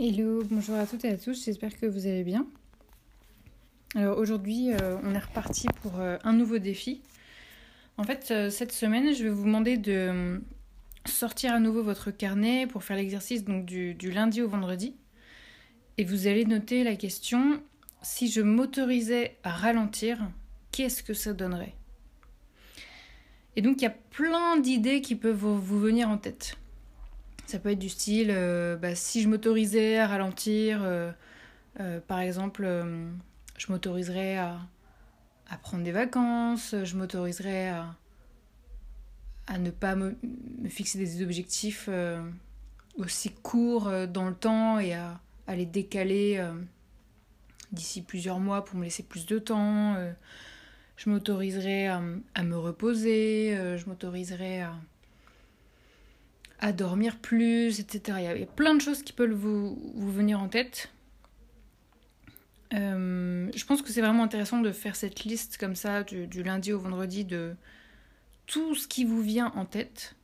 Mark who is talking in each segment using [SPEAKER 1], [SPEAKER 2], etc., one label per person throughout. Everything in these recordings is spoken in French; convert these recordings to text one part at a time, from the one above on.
[SPEAKER 1] Hello, bonjour à toutes et à tous, j'espère que vous allez bien. Alors aujourd'hui, euh, on est reparti pour euh, un nouveau défi. En fait, euh, cette semaine, je vais vous demander de sortir à nouveau votre carnet pour faire l'exercice du, lundi au vendredi. Et vous allez noter la question si je m'autorisais à ralentir, qu'est-ce que ça donnerait? Et donc il y a plein d'idées qui peuvent vous venir en tête. Ça peut être du style, euh, bah, si je m'autorisais à ralentir, euh, euh, par exemple, je m'autoriserais à, prendre des vacances, je m'autoriserais à, à, ne pas me, fixer des objectifs aussi courts dans le temps et à, à les décaler d'ici plusieurs mois pour me laisser plus de temps. je m'autoriserais à, à, me reposer, je m'autoriserais à à dormir plus, etc. Il y a plein de choses qui peuvent vous, vous venir en tête. Euh, je pense que c'est vraiment intéressant de faire cette liste comme ça du, lundi au vendredi de tout ce qui vous vient en tête.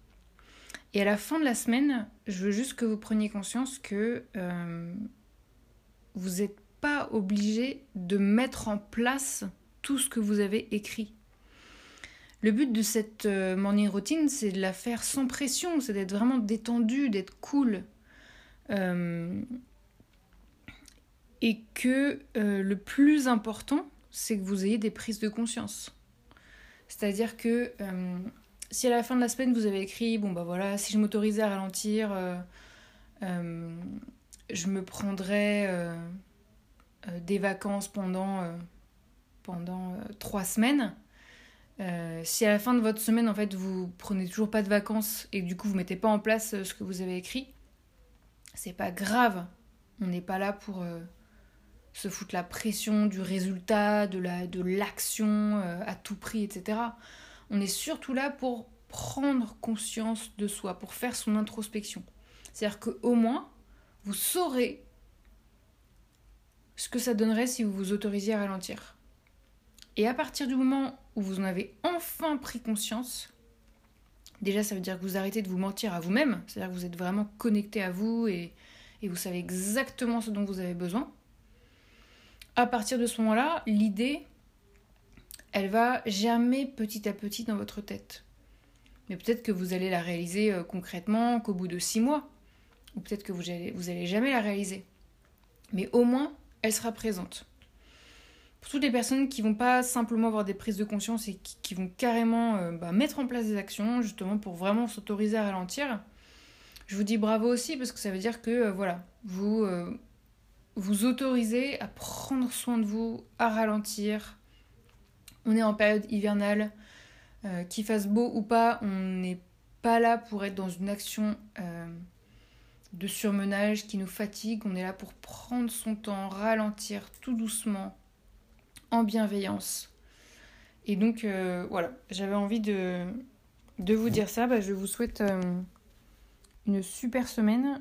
[SPEAKER 1] Et à la fin de la semaine, je veux juste que vous preniez conscience que euh, vous n'êtes pas obligé de mettre en place tout ce que vous avez écrit. Le but de cette euh, morning routine, c'est de la faire sans pression, c'est d'être vraiment détendu, d'être cool. Euh, et que euh, le plus important, c'est que vous ayez des prises de conscience. C'est-à-dire que si à la fin de la semaine vous avez écrit, bon bah voilà, si je m'autorisais à ralentir, je me prendrais des vacances pendant, pendant trois semaines, euh, si à la fin de votre semaine, en fait, vous prenez toujours pas de vacances et du coup vous mettez pas en place euh, ce que vous avez écrit, c'est pas grave. On n'est pas là pour euh, se foutre la pression du résultat, de la de l'action à tout prix, etc. On est surtout là pour prendre conscience de soi, pour faire son introspection. C'est-à-dire qu'au moins, vous saurez ce que ça donnerait si vous vous autorisiez à ralentir. Et à partir du moment où vous en avez enfin pris conscience, déjà ça veut dire que vous arrêtez de vous mentir à vous-même, c'est-à-dire que vous êtes vraiment connecté à vous et, vous savez exactement ce dont vous avez besoin. À partir de ce moment-là, l'idée, elle va germer petit à petit dans votre tête. Mais peut-être que vous allez la réaliser euh, concrètement qu'au bout de six mois, ou peut-être que vous allez, vous allez jamais la réaliser. Mais au moins, elle sera présente. Pour toutes les personnes qui vont pas simplement avoir des prises de conscience et qui, vont carrément euh, bah, mettre en place des actions justement pour vraiment s'autoriser à ralentir, je vous dis bravo aussi parce que ça veut dire que euh, voilà, vous euh, vous autorisez à prendre soin de vous, à ralentir. On est en période hivernale, qu'il fasse beau ou pas, on n'est pas là pour être dans une action de surmenage qui nous fatigue, on est là pour prendre son temps, ralentir tout doucement, en bienveillance. Et donc euh, voilà, j'avais envie de, de vous dire ça. Bah, je vous souhaite euh, une super semaine.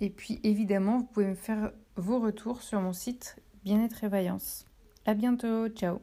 [SPEAKER 1] Et puis évidemment, vous pouvez me faire vos retours sur mon site Bien-être et Vaillance. À bientôt, ciao